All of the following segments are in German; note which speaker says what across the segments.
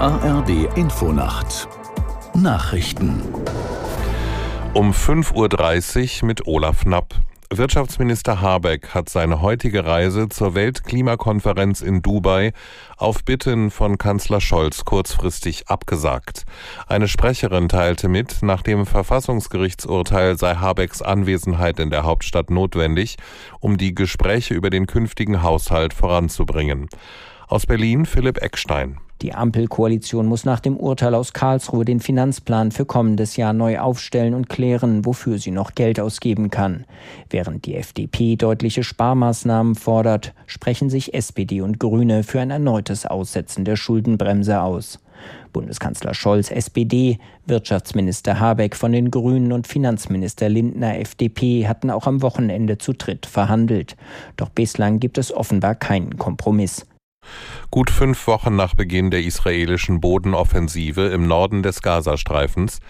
Speaker 1: ARD Infonacht Nachrichten
Speaker 2: um 5.30 Uhr mit Olaf Knapp. Wirtschaftsminister Habeck hat seine heutige Reise zur Weltklimakonferenz in Dubai auf Bitten von Kanzler Scholz kurzfristig abgesagt. Eine Sprecherin teilte mit, nach dem Verfassungsgerichtsurteil sei Habecks Anwesenheit in der Hauptstadt notwendig, um die Gespräche über den künftigen Haushalt voranzubringen. Aus Berlin Philipp Eckstein.
Speaker 3: Die Ampelkoalition muss nach dem Urteil aus Karlsruhe den Finanzplan für kommendes Jahr neu aufstellen und klären, wofür sie noch Geld ausgeben kann. Während die FDP deutliche Sparmaßnahmen fordert, sprechen sich SPD und Grüne für ein erneutes Aussetzen der Schuldenbremse aus. Bundeskanzler Scholz SPD, Wirtschaftsminister Habeck von den Grünen und Finanzminister Lindner FDP hatten auch am Wochenende zu dritt verhandelt. Doch bislang gibt es offenbar keinen Kompromiss.
Speaker 2: Gut fünf Wochen nach Beginn der israelischen Bodenoffensive im Norden des Gazastreifens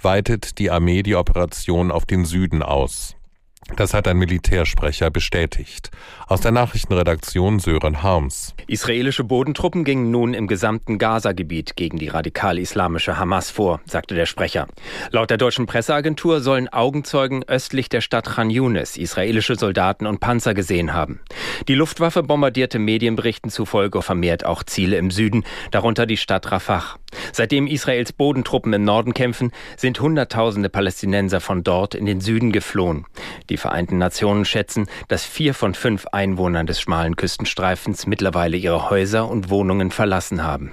Speaker 2: weitet die Armee die Operation auf den Süden aus. Das hat ein Militärsprecher bestätigt. Aus der Nachrichtenredaktion Sören Harms.
Speaker 4: Israelische Bodentruppen gingen nun im gesamten Gaza-Gebiet gegen die radikal-islamische Hamas vor, sagte der Sprecher. Laut der deutschen Presseagentur sollen Augenzeugen östlich der Stadt Khan Yunis israelische Soldaten und Panzer gesehen haben. Die Luftwaffe bombardierte Medienberichten zufolge vermehrt auch Ziele im Süden, darunter die Stadt Rafah. Seitdem Israels Bodentruppen im Norden kämpfen, sind Hunderttausende Palästinenser von dort in den Süden geflohen. Die Vereinten Nationen schätzen, dass vier von fünf Einwohnern des schmalen Küstenstreifens mittlerweile ihre Häuser und Wohnungen verlassen haben.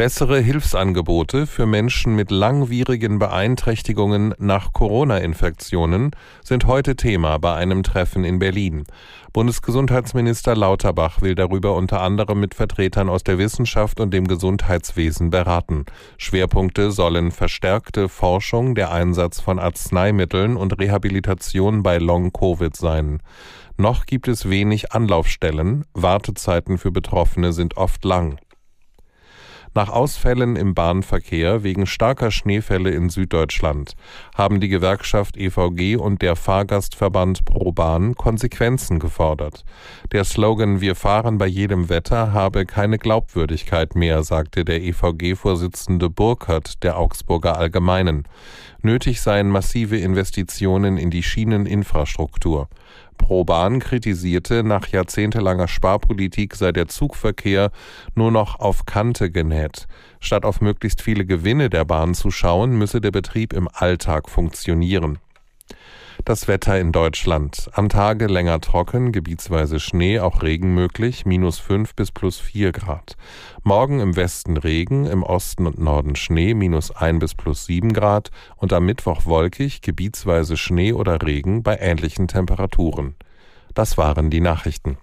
Speaker 2: Bessere Hilfsangebote für Menschen mit langwierigen Beeinträchtigungen nach Corona-Infektionen sind heute Thema bei einem Treffen in Berlin. Bundesgesundheitsminister Lauterbach will darüber unter anderem mit Vertretern aus der Wissenschaft und dem Gesundheitswesen beraten. Schwerpunkte sollen verstärkte Forschung, der Einsatz von Arzneimitteln und Rehabilitation bei Long-Covid sein. Noch gibt es wenig Anlaufstellen, Wartezeiten für Betroffene sind oft lang. Nach Ausfällen im Bahnverkehr wegen starker Schneefälle in Süddeutschland haben die Gewerkschaft EVG und der Fahrgastverband ProBahn Konsequenzen gefordert. Der Slogan Wir fahren bei jedem Wetter habe keine Glaubwürdigkeit mehr, sagte der EVG-Vorsitzende Burkhardt der Augsburger Allgemeinen. Nötig seien massive Investitionen in die Schieneninfrastruktur. ProBahn kritisierte, nach jahrzehntelanger Sparpolitik sei der Zugverkehr nur noch auf Kante genäht. Statt auf möglichst viele Gewinne der Bahn zu schauen, müsse der Betrieb im Alltag funktionieren. Das Wetter in Deutschland. Am Tage länger trocken, gebietsweise Schnee, auch Regen möglich, minus 5 bis plus 4 Grad. Morgen im Westen Regen, im Osten und Norden Schnee, minus 1 bis plus 7 Grad und am Mittwoch wolkig, gebietsweise Schnee oder Regen bei ähnlichen Temperaturen. Das waren die Nachrichten.